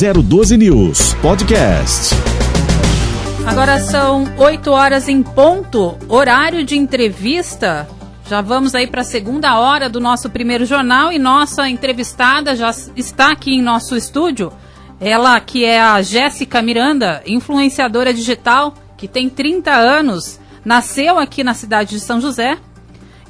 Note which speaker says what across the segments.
Speaker 1: 012 News Podcast.
Speaker 2: Agora são 8 horas em ponto, horário de entrevista. Já vamos aí para a segunda hora do nosso primeiro jornal e nossa entrevistada já está aqui em nosso estúdio. Ela que é a Jéssica Miranda, influenciadora digital, que tem 30 anos, nasceu aqui na cidade de São José,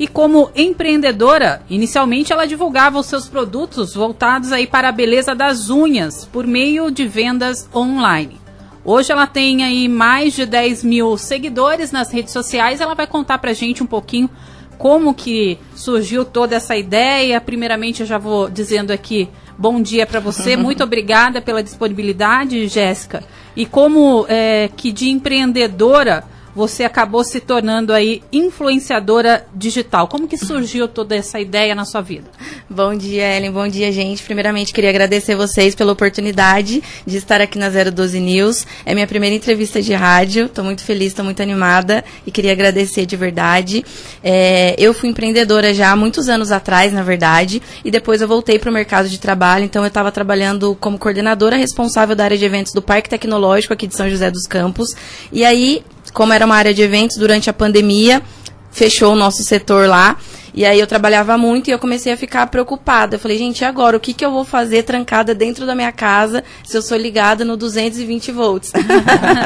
Speaker 2: e como empreendedora, inicialmente ela divulgava os seus produtos voltados aí para a beleza das unhas por meio de vendas online. Hoje ela tem aí mais de 10 mil seguidores nas redes sociais. Ela vai contar pra gente um pouquinho como que surgiu toda essa ideia. Primeiramente, eu já vou dizendo aqui bom dia para você. Muito obrigada pela disponibilidade, Jéssica. E como é, que de empreendedora você acabou se tornando aí influenciadora digital. Como que surgiu toda essa ideia na sua vida?
Speaker 3: Bom dia, Ellen. Bom dia, gente. Primeiramente, queria agradecer vocês pela oportunidade de estar aqui na 012 News. É minha primeira entrevista de rádio. Estou muito feliz, estou muito animada e queria agradecer de verdade. É, eu fui empreendedora já há muitos anos atrás, na verdade, e depois eu voltei para o mercado de trabalho. Então, eu estava trabalhando como coordenadora responsável da área de eventos do Parque Tecnológico aqui de São José dos Campos. E aí, como era uma área de eventos durante a pandemia, fechou o nosso setor lá. E aí eu trabalhava muito e eu comecei a ficar preocupada. Eu falei, gente, e agora? O que, que eu vou fazer trancada dentro da minha casa se eu sou ligada no 220 volts?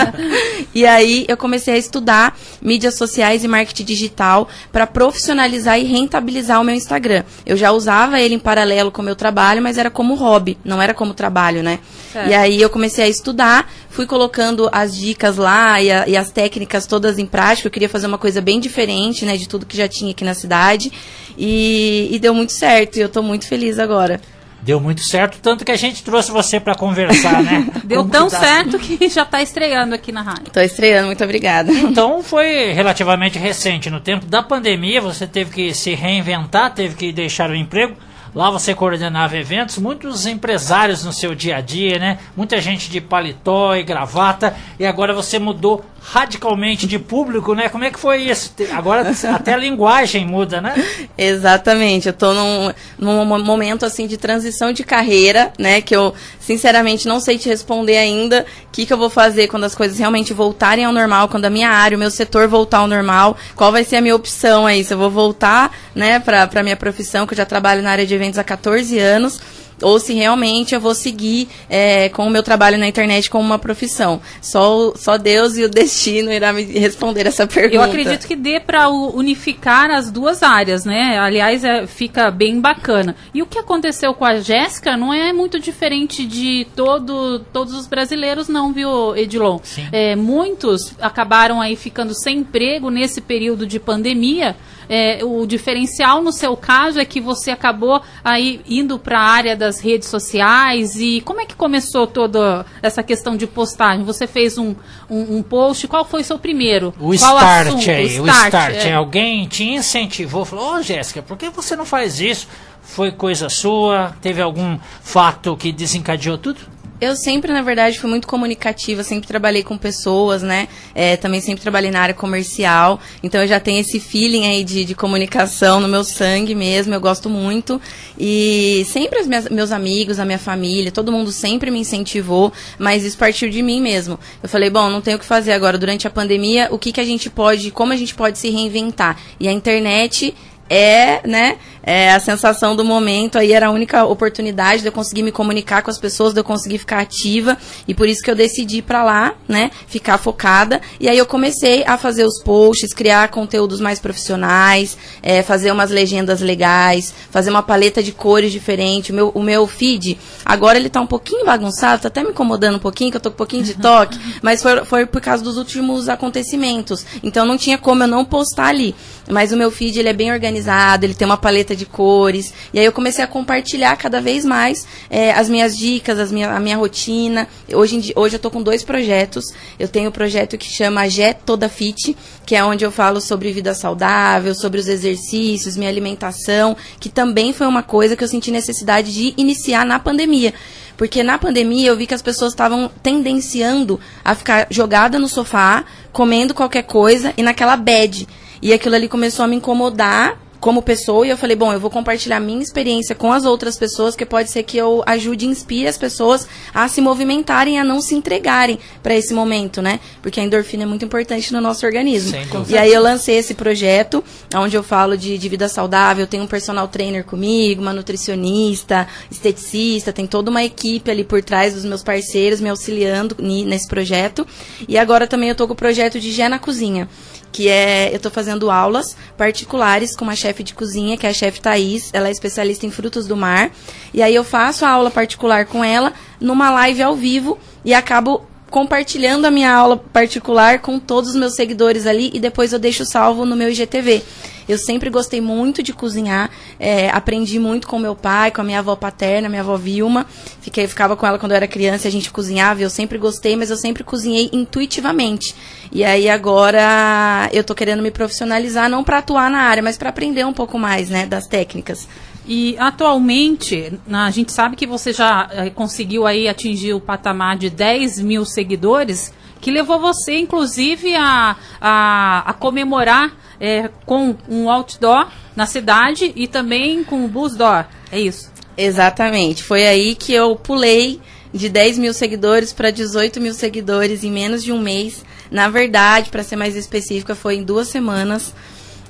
Speaker 3: e aí eu comecei a estudar mídias sociais e marketing digital para profissionalizar e rentabilizar o meu Instagram. Eu já usava ele em paralelo com o meu trabalho, mas era como hobby, não era como trabalho, né? É. E aí eu comecei a estudar, fui colocando as dicas lá e, a, e as técnicas todas em prática. Eu queria fazer uma coisa bem diferente, né, de tudo que já tinha aqui na cidade. E, e deu muito certo, e eu estou muito feliz agora.
Speaker 4: Deu muito certo, tanto que a gente trouxe você para conversar, né?
Speaker 2: Deu Como tão que tá certo que já está estreando aqui na rádio.
Speaker 3: Estou estreando, muito obrigada.
Speaker 4: Então foi relativamente recente. No tempo da pandemia, você teve que se reinventar, teve que deixar o emprego. Lá você coordenava eventos, muitos empresários no seu dia a dia, né? Muita gente de paletó e gravata, e agora você mudou radicalmente de público, né? Como é que foi isso? Agora até a linguagem muda, né?
Speaker 3: Exatamente. Eu tô num, num momento assim de transição de carreira, né? Que eu sinceramente não sei te responder ainda o que, que eu vou fazer quando as coisas realmente voltarem ao normal, quando a minha área, o meu setor voltar ao normal. Qual vai ser a minha opção aí? Se eu vou voltar, né, para a minha profissão, que eu já trabalho na área de eventos há 14 anos ou se realmente eu vou seguir é, com o meu trabalho na internet como uma profissão. Só, só Deus e o destino irá me responder essa pergunta.
Speaker 2: Eu acredito que dê para unificar as duas áreas, né? Aliás, é, fica bem bacana. E o que aconteceu com a Jéssica não é muito diferente de todo, todos os brasileiros, não, viu, Edilon? É, muitos acabaram aí ficando sem emprego nesse período de pandemia. É, o diferencial no seu caso é que você acabou aí indo para a área das redes sociais e como é que começou toda essa questão de postagem? Você fez um, um, um post, qual foi o seu primeiro?
Speaker 4: O
Speaker 2: qual
Speaker 4: start assunto? aí, o start. O start é. Alguém te incentivou, falou, ô oh, Jéssica, por que você não faz isso? Foi coisa sua? Teve algum fato que desencadeou tudo?
Speaker 3: Eu sempre, na verdade, fui muito comunicativa, sempre trabalhei com pessoas, né? É, também sempre trabalhei na área comercial, então eu já tenho esse feeling aí de, de comunicação no meu sangue mesmo, eu gosto muito. E sempre os meus, meus amigos, a minha família, todo mundo sempre me incentivou, mas isso partiu de mim mesmo. Eu falei, bom, não tenho o que fazer agora durante a pandemia, o que, que a gente pode, como a gente pode se reinventar? E a internet é, né, é, a sensação do momento aí era a única oportunidade de eu conseguir me comunicar com as pessoas, de eu conseguir ficar ativa, e por isso que eu decidi ir pra lá, né, ficar focada, e aí eu comecei a fazer os posts, criar conteúdos mais profissionais, é, fazer umas legendas legais, fazer uma paleta de cores diferente, o meu, o meu feed, agora ele tá um pouquinho bagunçado, tá até me incomodando um pouquinho, que eu tô com um pouquinho de toque, mas foi, foi por causa dos últimos acontecimentos, então não tinha como eu não postar ali, mas o meu feed ele é bem organizado, ele tem uma paleta de cores. E aí eu comecei a compartilhar cada vez mais é, as minhas dicas, as minha, a minha rotina. Hoje, dia, hoje eu estou com dois projetos. Eu tenho o um projeto que chama Gé Toda Fit, que é onde eu falo sobre vida saudável, sobre os exercícios, minha alimentação, que também foi uma coisa que eu senti necessidade de iniciar na pandemia. Porque na pandemia eu vi que as pessoas estavam tendenciando a ficar jogada no sofá, comendo qualquer coisa e naquela bad. E aquilo ali começou a me incomodar como pessoa e eu falei, bom, eu vou compartilhar minha experiência com as outras pessoas, que pode ser que eu ajude e inspire as pessoas a se movimentarem, a não se entregarem para esse momento, né? Porque a endorfina é muito importante no nosso organismo. E aí eu lancei esse projeto, onde eu falo de, de vida saudável, tenho um personal trainer comigo, uma nutricionista, esteticista, tem toda uma equipe ali por trás dos meus parceiros me auxiliando nesse projeto. E agora também eu tô com o projeto de Gé na Cozinha que é eu tô fazendo aulas particulares com uma chefe de cozinha, que é a chefe Thaís, ela é especialista em frutos do mar, e aí eu faço a aula particular com ela numa live ao vivo e acabo compartilhando a minha aula particular com todos os meus seguidores ali e depois eu deixo salvo no meu IGTV. Eu sempre gostei muito de cozinhar, é, aprendi muito com meu pai, com a minha avó paterna, minha avó Vilma. Fiquei, ficava com ela quando eu era criança e a gente cozinhava. Eu sempre gostei, mas eu sempre cozinhei intuitivamente. E aí agora eu tô querendo me profissionalizar, não para atuar na área, mas para aprender um pouco mais, né, das técnicas.
Speaker 2: E atualmente, a gente sabe que você já eh, conseguiu aí atingir o patamar de 10 mil seguidores, que levou você, inclusive, a, a, a comemorar eh, com um outdoor na cidade e também com o Busdoor. É isso.
Speaker 3: Exatamente. Foi aí que eu pulei de 10 mil seguidores para 18 mil seguidores em menos de um mês. Na verdade, para ser mais específica, foi em duas semanas.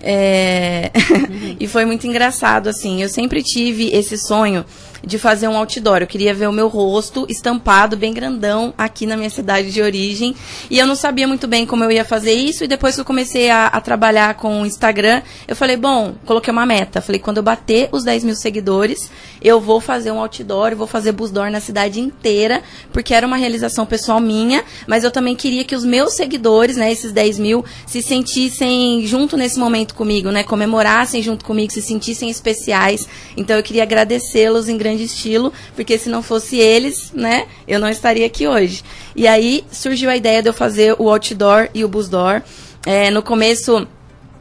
Speaker 3: É, e foi muito engraçado, assim. Eu sempre tive esse sonho de fazer um outdoor. Eu queria ver o meu rosto estampado, bem grandão, aqui na minha cidade de origem. E eu não sabia muito bem como eu ia fazer isso. E depois que eu comecei a, a trabalhar com o Instagram, eu falei, bom, coloquei uma meta. Falei, quando eu bater os 10 mil seguidores, eu vou fazer um outdoor, vou fazer busdoor na cidade inteira, porque era uma realização pessoal minha, mas eu também queria que os meus seguidores, né, esses 10 mil, se sentissem junto nesse momento comigo, né, comemorassem junto comigo, se sentissem especiais. Então eu queria agradecê-los em grande estilo, porque se não fosse eles, né, eu não estaria aqui hoje. E aí surgiu a ideia de eu fazer o outdoor e o busdoor. É, no começo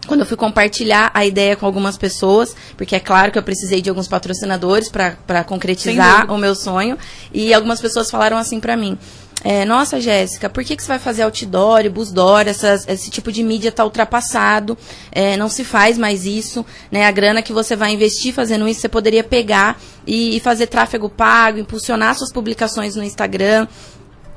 Speaker 3: quando eu fui compartilhar a ideia com algumas pessoas, porque é claro que eu precisei de alguns patrocinadores para concretizar o meu sonho, e algumas pessoas falaram assim para mim. É, Nossa, Jéssica, por que, que você vai fazer outdoor, busdoor, essas, esse tipo de mídia está ultrapassado, é, não se faz mais isso, né? A grana que você vai investir fazendo isso, você poderia pegar e, e fazer tráfego pago, impulsionar suas publicações no Instagram,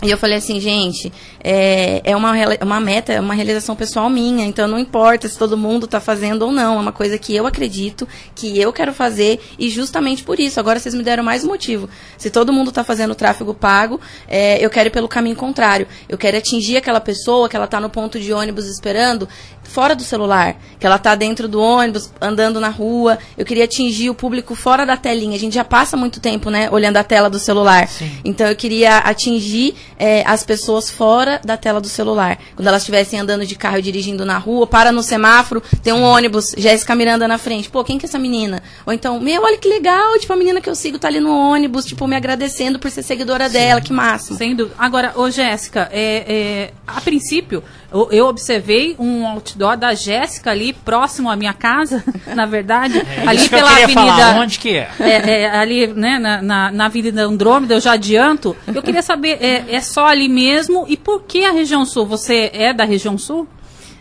Speaker 3: e eu falei assim, gente, é, é uma, reali- uma meta, é uma realização pessoal minha, então não importa se todo mundo tá fazendo ou não, é uma coisa que eu acredito, que eu quero fazer, e justamente por isso, agora vocês me deram mais um motivo. Se todo mundo tá fazendo tráfego pago, é, eu quero ir pelo caminho contrário. Eu quero atingir aquela pessoa que ela tá no ponto de ônibus esperando, fora do celular, que ela tá dentro do ônibus, andando na rua. Eu queria atingir o público fora da telinha. A gente já passa muito tempo, né, olhando a tela do celular.
Speaker 4: Sim.
Speaker 3: Então eu queria atingir é, as pessoas fora da tela do celular. Quando elas estivessem andando de carro e dirigindo na rua, para no semáforo, tem um ônibus, Jéssica Miranda na frente. Pô, quem que é essa menina? Ou então, meu, olha que legal, tipo, a menina que eu sigo tá ali no ônibus, tipo, me agradecendo por ser seguidora dela, que máximo.
Speaker 2: Sem dúvida. Agora, ô Jéssica, é, é, a princípio, eu, eu observei um outdoor da Jéssica ali próximo à minha casa, na verdade,
Speaker 4: É
Speaker 2: ali
Speaker 4: isso que eu
Speaker 2: pela
Speaker 4: queria
Speaker 2: avenida.
Speaker 4: falar, onde que é?
Speaker 2: É, é, ali, né, na, na, na Avenida Andrômeda, eu já adianto. Eu queria saber, é, é só ali mesmo? E por que a região sul? Você é da região sul?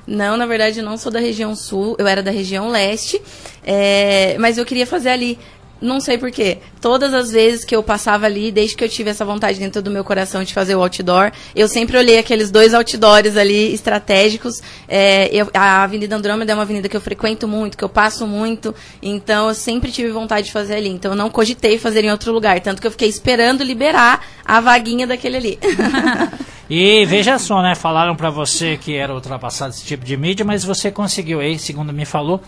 Speaker 3: Não, na verdade, eu não sou da região sul, eu era da região leste, é, mas eu queria fazer ali. Não sei porquê. Todas as vezes que eu passava ali, desde que eu tive essa vontade dentro do meu coração de fazer o outdoor, eu sempre olhei aqueles dois outdoors ali estratégicos. É, eu- a Avenida Andrômeda é uma avenida que eu frequento muito, que eu passo muito, então eu sempre tive vontade de fazer ali. Então eu não cogitei fazer em outro lugar, tanto que eu fiquei esperando liberar a vaguinha daquele ali.
Speaker 4: E veja só, né? Falaram pra você que era ultrapassado esse tipo de mídia, mas você conseguiu aí, segundo me falou,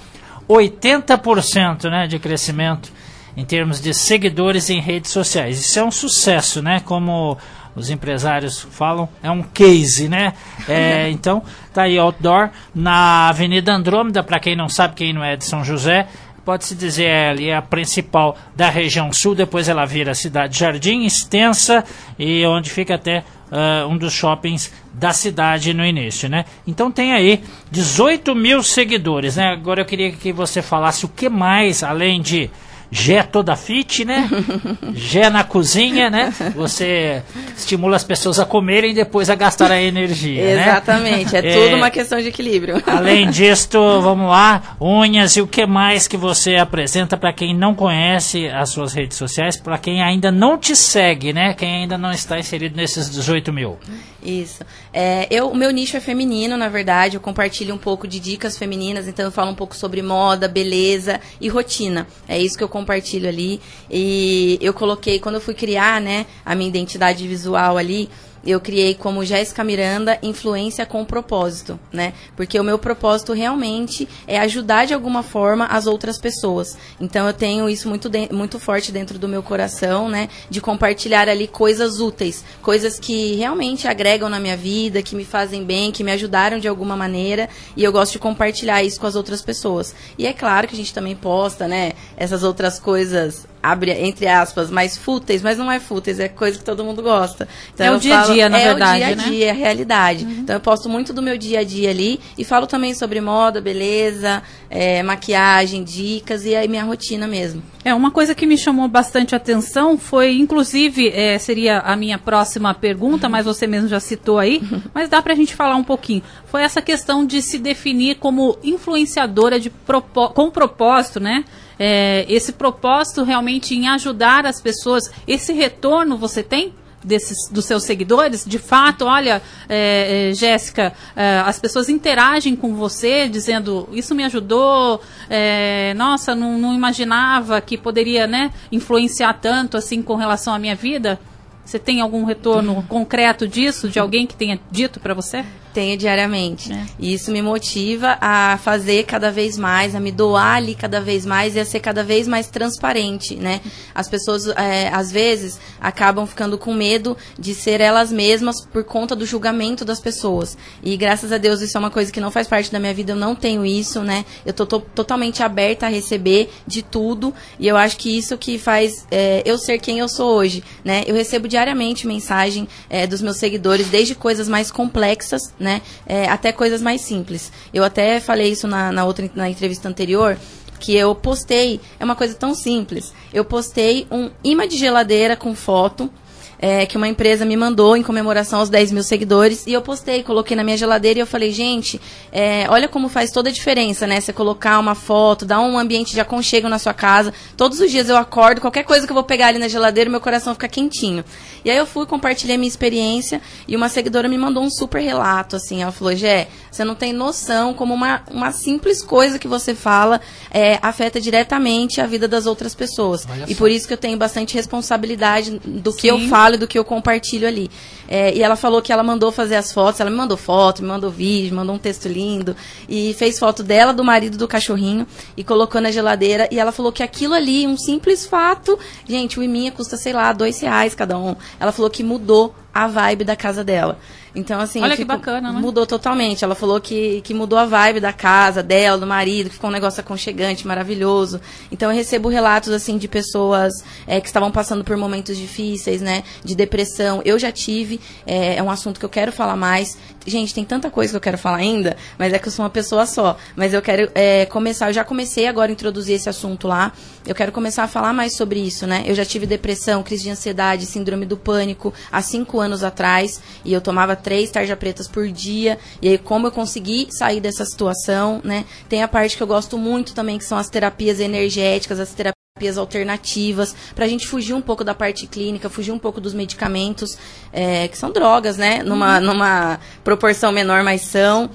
Speaker 4: 80% né, de crescimento em termos de seguidores em redes sociais. Isso é um sucesso, né? Como os empresários falam, é um case, né? É, então, tá aí outdoor na Avenida Andrômeda, para quem não sabe, quem não é de São José, pode-se dizer é ali a principal da região sul, depois ela vira a cidade Jardim, extensa e onde fica até ah, um dos shoppings da cidade no início, né? Então tem aí 18 mil seguidores, né? Agora eu queria que você falasse o que mais, além de Gé toda fit, né? Gé na cozinha, né? Você estimula as pessoas a comerem e depois a gastar a energia,
Speaker 3: né? Exatamente, é, é tudo uma questão de equilíbrio.
Speaker 4: Além disto, vamos lá, unhas e o que mais que você apresenta para quem não conhece as suas redes sociais, para quem ainda não te segue, né? Quem ainda não está inserido nesses 18 mil.
Speaker 3: Isso. É, eu, o meu nicho é feminino, na verdade. Eu compartilho um pouco de dicas femininas, então eu falo um pouco sobre moda, beleza e rotina. É isso que eu compartilho ali. E eu coloquei, quando eu fui criar, né, a minha identidade visual ali, eu criei como Jéssica Miranda, influência com propósito, né? Porque o meu propósito realmente é ajudar de alguma forma as outras pessoas. Então eu tenho isso muito, muito forte dentro do meu coração, né? De compartilhar ali coisas úteis, coisas que realmente agregam na minha vida, que me fazem bem, que me ajudaram de alguma maneira, e eu gosto de compartilhar isso com as outras pessoas. E é claro que a gente também posta, né? Essas outras coisas abre entre aspas, mais fúteis, mas não é fúteis, é coisa que todo mundo gosta.
Speaker 2: Então é o dia a dia, na
Speaker 3: é
Speaker 2: verdade,
Speaker 3: É o dia a dia, né? é a realidade. Uhum. Então eu posto muito do meu dia a dia ali e falo também sobre moda, beleza, é, maquiagem, dicas e aí minha rotina mesmo.
Speaker 2: É, uma coisa que me chamou bastante atenção foi, inclusive, é, seria a minha próxima pergunta, uhum. mas você mesmo já citou aí, uhum. mas dá pra gente falar um pouquinho. Foi essa questão de se definir como influenciadora de com propósito, né? É, esse propósito realmente em ajudar as pessoas, esse retorno você tem? Desses, dos seus seguidores, de fato, olha, é, é, Jéssica, é, as pessoas interagem com você dizendo isso me ajudou, é, nossa, não, não, imaginava que poderia né, influenciar tanto assim com relação à minha vida. Você tem algum retorno concreto disso, de alguém que tenha dito para você?
Speaker 3: Tenho diariamente. É. E isso me motiva a fazer cada vez mais, a me doar ali cada vez mais e a ser cada vez mais transparente, né? As pessoas, é, às vezes, acabam ficando com medo de ser elas mesmas por conta do julgamento das pessoas. E graças a Deus isso é uma coisa que não faz parte da minha vida, eu não tenho isso, né? Eu tô, tô totalmente aberta a receber de tudo e eu acho que isso que faz é, eu ser quem eu sou hoje, né? Eu recebo diariamente mensagem é, dos meus seguidores, desde coisas mais complexas, né? Né? É, até coisas mais simples. Eu até falei isso na, na outra na entrevista anterior, que eu postei, é uma coisa tão simples. Eu postei um imã de geladeira com foto é, que uma empresa me mandou em comemoração aos 10 mil seguidores. E eu postei, coloquei na minha geladeira e eu falei, gente, é, olha como faz toda a diferença, né? Você colocar uma foto, dar um ambiente de aconchego na sua casa. Todos os dias eu acordo, qualquer coisa que eu vou pegar ali na geladeira, meu coração fica quentinho. E aí eu fui, compartilhei minha experiência e uma seguidora me mandou um super relato, assim. Ela falou, Gé, você não tem noção como uma, uma simples coisa que você fala é, afeta diretamente a vida das outras pessoas. e por isso que eu tenho bastante responsabilidade do Sim. que eu falo falo do que eu compartilho ali. É, e ela falou que ela mandou fazer as fotos, ela me mandou foto, me mandou vídeo, mandou um texto lindo, e fez foto dela, do marido, do cachorrinho, e colocou na geladeira, e ela falou que aquilo ali, um simples fato, gente, o Iminha custa, sei lá, dois reais cada um. Ela falou que mudou a vibe da casa dela. Então, assim,
Speaker 2: Olha que bacana, né?
Speaker 3: mudou totalmente. Ela falou que, que mudou a vibe da casa dela, do marido, que ficou um negócio aconchegante, maravilhoso. Então, eu recebo relatos, assim, de pessoas é, que estavam passando por momentos difíceis, né? De depressão. Eu já tive, é, é, um assunto que eu quero falar mais. Gente, tem tanta coisa que eu quero falar ainda, mas é que eu sou uma pessoa só. Mas eu quero é, começar, eu já comecei agora a introduzir esse assunto lá. Eu quero começar a falar mais sobre isso, né? Eu já tive depressão, crise de ansiedade, síndrome do pânico há cinco anos atrás. E eu tomava três tarja pretas por dia. E aí, como eu consegui sair dessa situação, né? Tem a parte que eu gosto muito também, que são as terapias energéticas, as terapias alternativas, para a gente fugir um pouco da parte clínica, fugir um pouco dos medicamentos, é, que são drogas, né? Numa, uhum. numa proporção menor, mas são.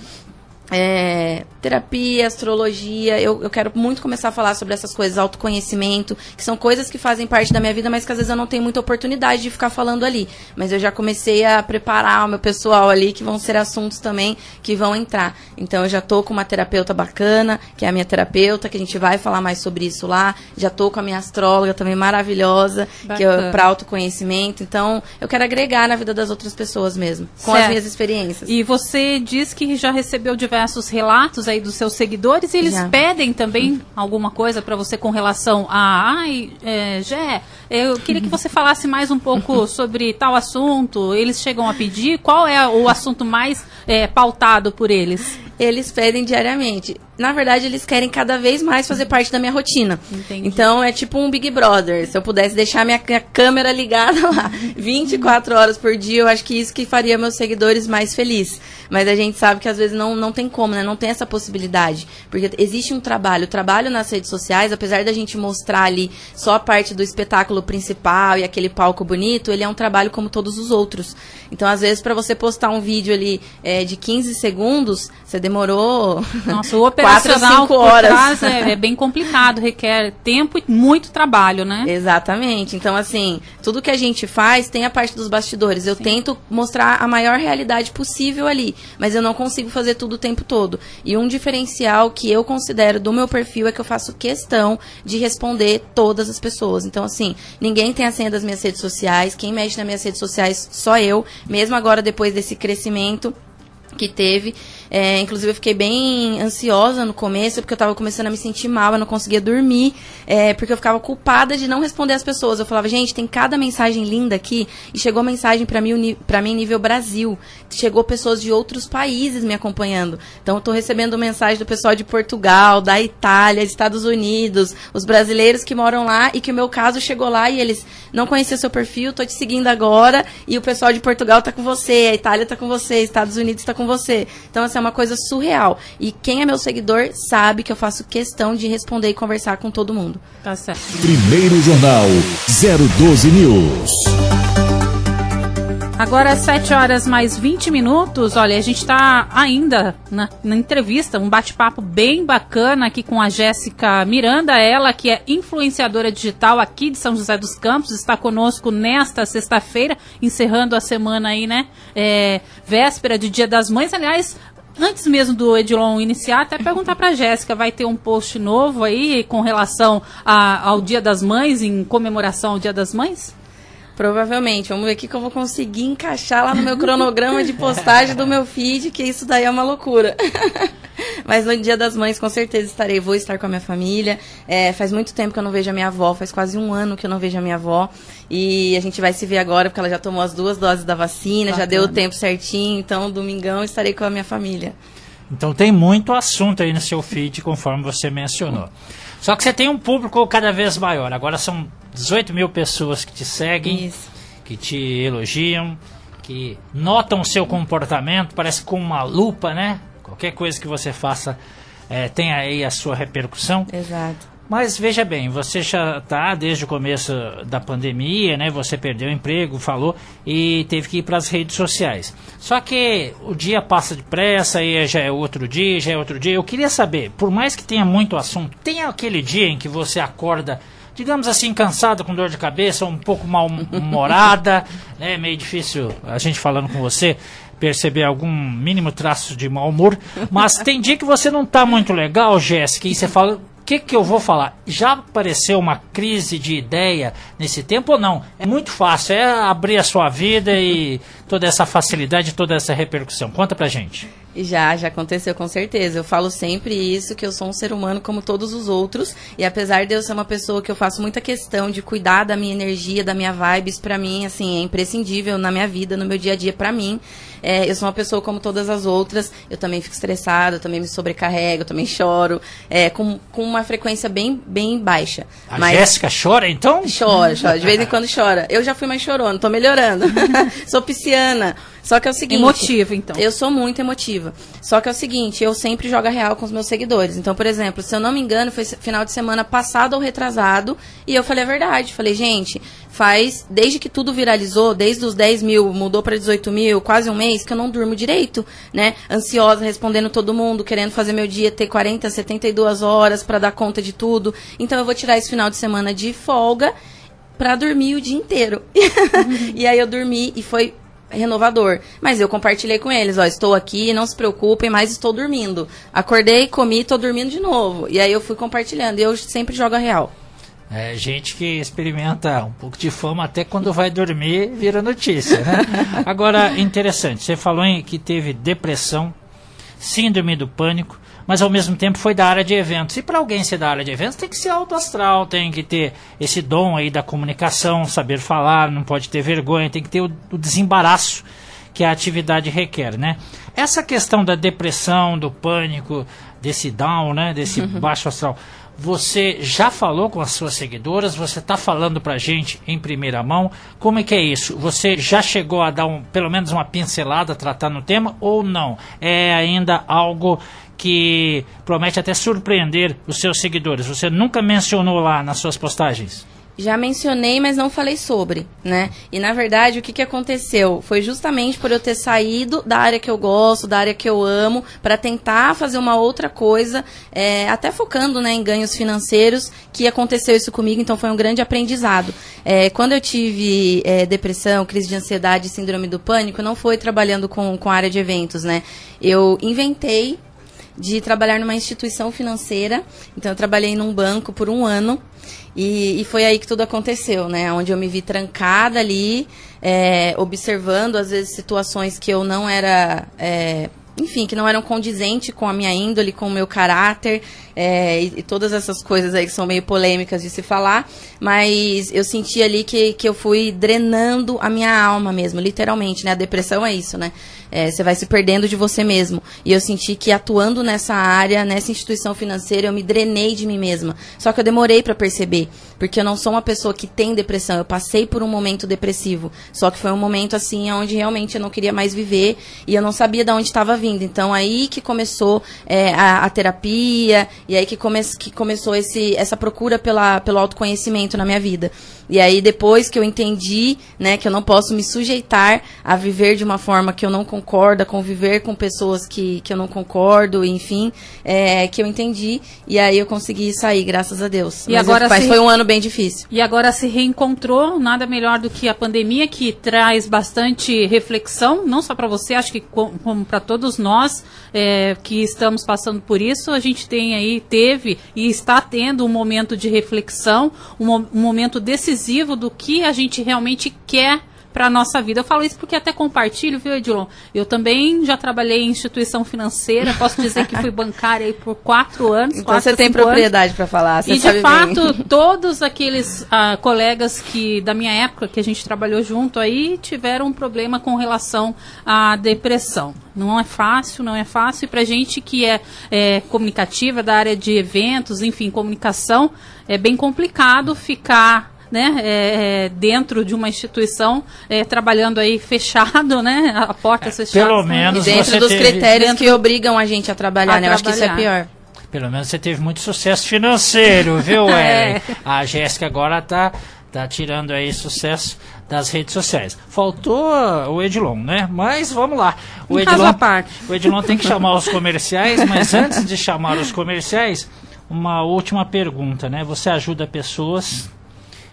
Speaker 3: É, terapia, astrologia. Eu, eu quero muito começar a falar sobre essas coisas, autoconhecimento, que são coisas que fazem parte da minha vida, mas que às vezes eu não tenho muita oportunidade de ficar falando ali. Mas eu já comecei a preparar o meu pessoal ali, que vão ser assuntos também que vão entrar. Então eu já tô com uma terapeuta bacana, que é a minha terapeuta, que a gente vai falar mais sobre isso lá. Já tô com a minha astróloga também maravilhosa, bacana. que é para autoconhecimento. Então eu quero agregar na vida das outras pessoas mesmo, com certo. as minhas experiências.
Speaker 2: E você diz que já recebeu diversos relatos aí dos seus seguidores e eles Já. pedem também alguma coisa para você com relação a, ai, é, Jé, Eu queria que você falasse mais um pouco sobre tal assunto. Eles chegam a pedir? Qual é o assunto mais é, pautado por eles?
Speaker 3: Eles pedem diariamente. Na verdade, eles querem cada vez mais fazer parte da minha rotina.
Speaker 2: Entendi.
Speaker 3: Então, é tipo um Big Brother. Se eu pudesse deixar minha, minha câmera ligada lá 24 horas por dia, eu acho que isso que faria meus seguidores mais felizes. Mas a gente sabe que às vezes não, não tem como, né? Não tem essa possibilidade. Porque existe um trabalho. O trabalho nas redes sociais, apesar da gente mostrar ali só a parte do espetáculo principal e aquele palco bonito, ele é um trabalho como todos os outros. Então, às vezes, para você postar um vídeo ali é, de 15 segundos, você demorou.
Speaker 2: Nossa, o operacional por trás é, é, bem complicado, requer tempo e muito trabalho, né?
Speaker 3: Exatamente. Então, assim, tudo que a gente faz tem a parte dos bastidores. Eu Sim. tento mostrar a maior realidade possível ali, mas eu não consigo fazer tudo o tempo todo. E um diferencial que eu considero do meu perfil é que eu faço questão de responder todas as pessoas. Então, assim, ninguém tem a senha das minhas redes sociais, quem mexe nas minhas redes sociais só eu, mesmo agora depois desse crescimento que teve. É, inclusive, eu fiquei bem ansiosa no começo, porque eu estava começando a me sentir mal, eu não conseguia dormir, é, porque eu ficava culpada de não responder as pessoas. Eu falava, gente, tem cada mensagem linda aqui, e chegou mensagem para mim, para mim nível Brasil. Chegou pessoas de outros países me acompanhando. Então, eu estou recebendo mensagem do pessoal de Portugal, da Itália, Estados Unidos, os brasileiros que moram lá, e que o meu caso chegou lá e eles não conheciam seu perfil, tô te seguindo agora, e o pessoal de Portugal tá com você, a Itália tá com você, Estados Unidos tá com você. Então, assim, uma coisa surreal. E quem é meu seguidor sabe que eu faço questão de responder e conversar com todo mundo.
Speaker 2: Tá certo.
Speaker 1: Primeiro Jornal 012 News.
Speaker 2: Agora, 7 horas mais 20 minutos. Olha, a gente está ainda na, na, entrevista, um bate-papo bem bacana aqui com a Jéssica Miranda, ela que é influenciadora digital aqui de São José dos Campos, está conosco nesta sexta-feira, encerrando a semana aí, né? É, véspera de Dia das Mães. Aliás, antes mesmo do Edilon iniciar, até perguntar para Jéssica, vai ter um post novo aí com relação a, ao Dia das Mães, em comemoração ao Dia das Mães?
Speaker 3: Provavelmente. Vamos ver o que eu vou conseguir encaixar lá no meu cronograma de postagem do meu feed, que isso daí é uma loucura. Mas no Dia das Mães, com certeza estarei. Vou estar com a minha família. É, faz muito tempo que eu não vejo a minha avó, faz quase um ano que eu não vejo a minha avó. E a gente vai se ver agora, porque ela já tomou as duas doses da vacina, Bacana. já deu o tempo certinho. Então, domingão, estarei com a minha família.
Speaker 4: Então, tem muito assunto aí no seu feed, conforme você mencionou. Só que você tem um público cada vez maior. Agora são 18 mil pessoas que te seguem, Isso. que te elogiam, que notam o seu comportamento, parece com uma lupa, né? Qualquer coisa que você faça é, tem aí a sua repercussão.
Speaker 3: Exato.
Speaker 4: Mas veja bem, você já está desde o começo da pandemia, né? Você perdeu o emprego, falou, e teve que ir para as redes sociais. Só que o dia passa depressa, aí já é outro dia, já é outro dia. Eu queria saber, por mais que tenha muito assunto, tem aquele dia em que você acorda digamos assim, cansada, com dor de cabeça, um pouco mal-humorada, né? Meio difícil a gente falando com você perceber algum mínimo traço de mau humor, mas tem dia que você não está muito legal, Jéssica, e você fala, o que, que eu vou falar? Já apareceu uma crise de ideia nesse tempo ou não? É muito fácil, é abrir a sua vida e toda essa facilidade, toda essa repercussão. Conta pra gente.
Speaker 3: Já, já aconteceu com certeza. Eu falo sempre isso, que eu sou um ser humano como todos os outros. E apesar de eu ser uma pessoa que eu faço muita questão de cuidar da minha energia, da minha vibes, para mim, assim, é imprescindível na minha vida, no meu dia a dia, para mim. É, eu sou uma pessoa como todas as outras. Eu também fico estressada, eu também me sobrecarrego, eu também choro. É, com, com uma frequência bem, bem baixa.
Speaker 4: A Mas... Jéssica chora, então?
Speaker 3: Chora, chora. De vez em quando chora. Eu já fui mais chorona, tô melhorando. sou pisciana. Só que é o seguinte.
Speaker 2: Emotiva, então.
Speaker 3: Eu sou muito emotiva. Só que é o seguinte, eu sempre jogo a real com os meus seguidores. Então, por exemplo, se eu não me engano, foi final de semana passado ou retrasado, e eu falei a verdade. Falei, gente, faz, desde que tudo viralizou, desde os 10 mil, mudou para 18 mil, quase um mês, que eu não durmo direito, né? Ansiosa, respondendo todo mundo, querendo fazer meu dia ter 40, 72 horas para dar conta de tudo. Então, eu vou tirar esse final de semana de folga para dormir o dia inteiro. e aí eu dormi e foi renovador. Mas eu compartilhei com eles, ó, estou aqui, não se preocupem, mas estou dormindo. Acordei, comi, estou dormindo de novo. E aí eu fui compartilhando. E eu sempre jogo a real.
Speaker 4: É, gente que experimenta um pouco de fama até quando vai dormir vira notícia, né? Agora, interessante, você falou em que teve depressão, síndrome do pânico, mas ao mesmo tempo foi da área de eventos. E para alguém ser da área de eventos, tem que ser alto astral, tem que ter esse dom aí da comunicação, saber falar, não pode ter vergonha, tem que ter o, o desembaraço que a atividade requer, né? Essa questão da depressão, do pânico, desse down, né, desse baixo astral, você já falou com as suas seguidoras? Você está falando para gente em primeira mão? Como é que é isso? Você já chegou a dar um, pelo menos uma pincelada, tratar no tema ou não? É ainda algo que promete até surpreender os seus seguidores. Você nunca mencionou lá nas suas postagens?
Speaker 3: Já mencionei, mas não falei sobre, né? E na verdade, o que, que aconteceu? Foi justamente por eu ter saído da área que eu gosto, da área que eu amo, para tentar fazer uma outra coisa, é, até focando né, em ganhos financeiros, que aconteceu isso comigo, então foi um grande aprendizado. É, quando eu tive é, depressão, crise de ansiedade, síndrome do pânico, não foi trabalhando com, com área de eventos, né? Eu inventei de trabalhar numa instituição financeira, então eu trabalhei num banco por um ano e, e, foi aí que tudo aconteceu, né? Onde eu me vi trancada ali, é, observando, às vezes, situações que eu não era. É, enfim, que não eram condizentes com a minha índole, com o meu caráter é, e, e, todas essas coisas aí que são meio polêmicas de se falar, mas eu senti ali que, que eu fui drenando a minha alma mesmo, literalmente, né? A depressão é isso, né? É, você vai se perdendo de você mesmo. E eu senti que atuando nessa área, nessa instituição financeira, eu me drenei de mim mesma. Só que eu demorei para perceber, porque eu não sou uma pessoa que tem depressão. Eu passei por um momento depressivo. Só que foi um momento assim onde realmente eu não queria mais viver e eu não sabia de onde estava vindo. Então aí que começou é, a, a, terapia e aí que, come, que começou esse, essa procura pela, pelo autoconhecimento na minha vida. E aí depois que eu entendi, né, que eu não posso me sujeitar a viver de uma forma que eu não concordo, a conviver com pessoas que, que eu não concordo, enfim, é, que eu entendi e aí eu consegui sair, graças a Deus.
Speaker 2: E mas agora
Speaker 3: eu, mas foi um ano bem difícil.
Speaker 2: E agora se reencontrou, nada melhor do que a pandemia que traz bastante reflexão, não só para você, acho que como para todos nós é, que estamos passando por isso, a gente tem aí teve e está tendo um momento de reflexão, um, um momento decisivo do que a gente realmente quer para a nossa vida. Eu falo isso porque até compartilho, viu, Edilon? Eu também já trabalhei em instituição financeira, posso dizer que fui bancária aí por quatro anos.
Speaker 3: Então
Speaker 2: quatro,
Speaker 3: você tem propriedade para falar.
Speaker 2: e de fato, bem. todos aqueles uh, colegas que da minha época que a gente trabalhou junto aí tiveram um problema com relação à depressão. Não é fácil, não é fácil. E para gente que é, é comunicativa, da área de eventos, enfim, comunicação, é bem complicado ficar né, é, é, dentro de uma instituição, é, trabalhando aí fechado, né, a porta é, fechada.
Speaker 4: Pelo menos
Speaker 3: e dentro dos teve... critérios dentro... que obrigam a gente a trabalhar, a né, trabalhar. eu acho que isso é pior.
Speaker 4: Pelo menos você teve muito sucesso financeiro, viu, Ellen? É. A Jéssica agora tá, tá tirando aí sucesso das redes sociais. Faltou o Edilon, né? Mas vamos lá. O Edilon, o Edilon tem que chamar os comerciais, mas antes de chamar os comerciais, uma última pergunta, né? Você ajuda pessoas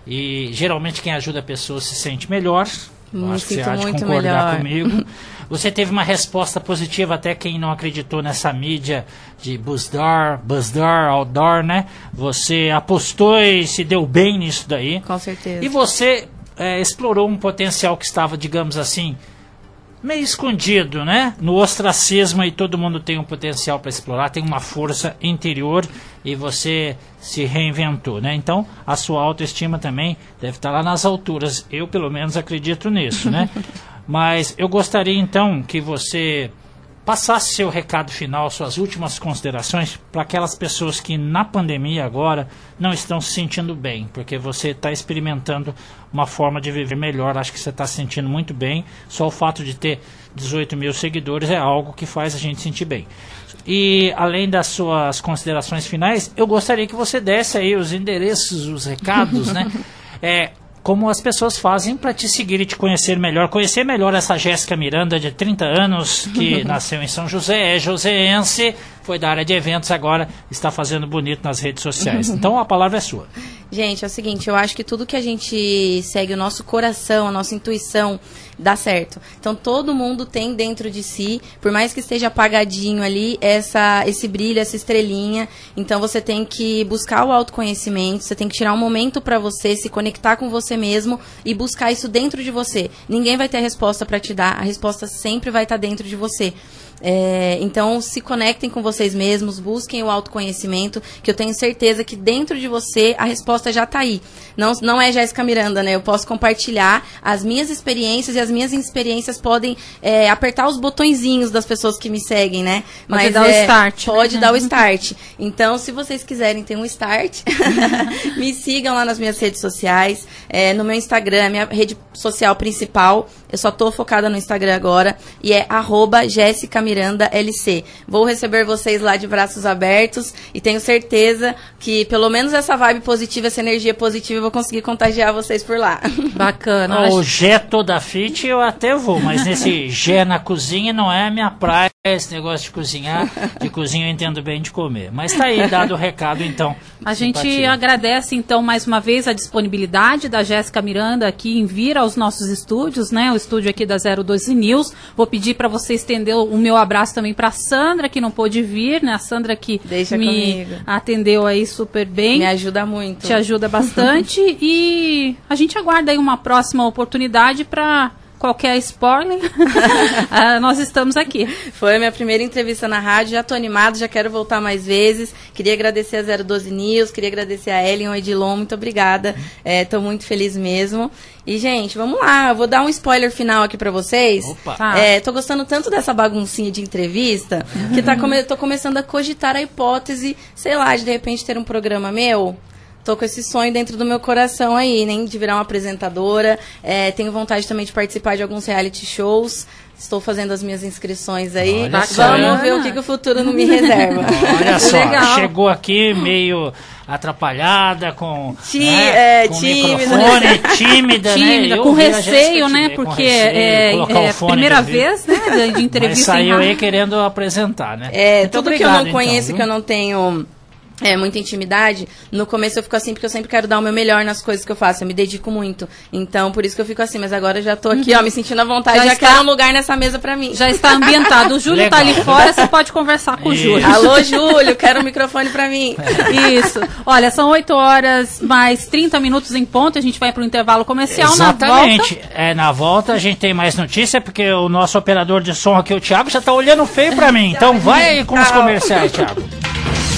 Speaker 4: e geralmente quem ajuda a pessoa se sente melhor.
Speaker 3: Me acho que você há de concordar
Speaker 4: melhor. comigo. Você teve uma resposta positiva até quem não acreditou nessa mídia de Buzdar, Buzdar, Outdoor, né? Você apostou e se deu bem nisso daí.
Speaker 3: Com certeza.
Speaker 4: E você é, explorou um potencial que estava, digamos assim, meio escondido, né? No ostracismo e todo mundo tem um potencial para explorar, tem uma força interior e você se reinventou, né? Então, a sua autoestima também deve estar lá nas alturas. Eu, pelo menos, acredito nisso, né? Mas eu gostaria então que você passasse seu recado final, suas últimas considerações para aquelas pessoas que na pandemia agora não estão se sentindo bem, porque você está experimentando uma forma de viver melhor, acho que você está se sentindo muito bem. Só o fato de ter 18 mil seguidores é algo que faz a gente sentir bem. E além das suas considerações finais, eu gostaria que você desse aí os endereços, os recados, né? É, como as pessoas fazem para te seguir e te conhecer melhor. Conhecer melhor essa Jéssica Miranda, de 30 anos, que nasceu em São José, é joseense, foi da área de eventos, agora está fazendo bonito nas redes sociais. Então a palavra é sua.
Speaker 3: Gente, é o seguinte, eu acho que tudo que a gente segue o nosso coração, a nossa intuição, dá certo. Então todo mundo tem dentro de si, por mais que esteja apagadinho ali, essa esse brilho, essa estrelinha. Então você tem que buscar o autoconhecimento, você tem que tirar um momento para você se conectar com você mesmo e buscar isso dentro de você. Ninguém vai ter a resposta para te dar, a resposta sempre vai estar tá dentro de você. É, então, se conectem com vocês mesmos, busquem o autoconhecimento, que eu tenho certeza que dentro de você a resposta já está aí. Não, não é Jéssica Miranda, né? Eu posso compartilhar as minhas experiências e as minhas experiências podem é, apertar os botõezinhos das pessoas que me seguem, né?
Speaker 2: Pode Mas, dar é, o start.
Speaker 3: Né? Pode né? dar o start. Então, se vocês quiserem ter um start, me sigam lá nas minhas redes sociais. É, no meu Instagram, minha rede social principal. Eu só tô focada no Instagram agora. E é arroba Jéssica Miranda LC. Vou receber vocês lá de braços abertos e tenho certeza que pelo menos essa vibe positiva, essa energia positiva, eu vou conseguir contagiar vocês por lá.
Speaker 2: Bacana.
Speaker 4: O Gé toda fit eu até vou, mas nesse Gé na cozinha não é minha praia esse negócio de cozinhar. De cozinha eu entendo bem de comer. Mas tá aí dado o recado então.
Speaker 2: A gente Simpatia. agradece então mais uma vez a disponibilidade da Jéssica Miranda aqui em vir aos nossos estúdios, né? O estúdio aqui da 012 News. Vou pedir para você estender o meu abraço também para Sandra que não pôde vir, né? A Sandra que
Speaker 3: Deixa
Speaker 2: me
Speaker 3: comigo.
Speaker 2: atendeu aí super bem.
Speaker 3: Me ajuda muito.
Speaker 2: Te ajuda bastante e a gente aguarda aí uma próxima oportunidade para qualquer spoiler, uh, nós estamos aqui.
Speaker 3: Foi a minha primeira entrevista na rádio, já estou animado, já quero voltar mais vezes. Queria agradecer a 012 News, queria agradecer a Ellen, o Edilon, muito obrigada. Estou é, muito feliz mesmo. E, gente, vamos lá, eu vou dar um spoiler final aqui para vocês.
Speaker 4: Opa!
Speaker 3: Tá. É, tô gostando tanto dessa baguncinha de entrevista que tá come tô começando a cogitar a hipótese, sei lá, de de repente ter um programa meu tô com esse sonho dentro do meu coração aí, nem de virar uma apresentadora. É, tenho vontade também de participar de alguns reality shows. Estou fazendo as minhas inscrições aí.
Speaker 4: Olha
Speaker 3: Vamos ver o que, que, o futuro não me reserva.
Speaker 4: Olha só, Legal. chegou aqui meio atrapalhada, com,
Speaker 3: Ti, né,
Speaker 4: é,
Speaker 3: com tímida.
Speaker 4: microfone, tímida,
Speaker 2: tímida
Speaker 4: né?
Speaker 2: com receio, né? Porque é, é primeira vez, né, de entrevista.
Speaker 4: Mas saiu aí querendo apresentar, né?
Speaker 3: É, Muito tudo obrigado, que eu não conheço, então, que eu não tenho é, muita intimidade, no começo eu fico assim porque eu sempre quero dar o meu melhor nas coisas que eu faço, eu me dedico muito. Então, por isso que eu fico assim, mas agora eu já tô aqui, ó, me sentindo à vontade, já, já está... quero um lugar nessa mesa pra mim.
Speaker 2: Já está ambientado. O Júlio Legal. tá ali fora, você pode conversar com isso. o Júlio.
Speaker 3: Alô, Júlio, quero um microfone pra mim.
Speaker 2: Isso. Olha, são 8 horas mais 30 minutos em ponto, a gente vai pro intervalo comercial
Speaker 4: Exatamente.
Speaker 2: na volta.
Speaker 4: É, na volta a gente tem mais notícia, porque o nosso operador de som aqui, o Thiago, já tá olhando feio pra mim. Então vai aí com os comerciais, Thiago.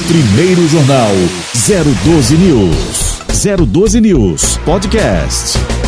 Speaker 1: Primeiro Jornal 012 News. 012 News Podcast.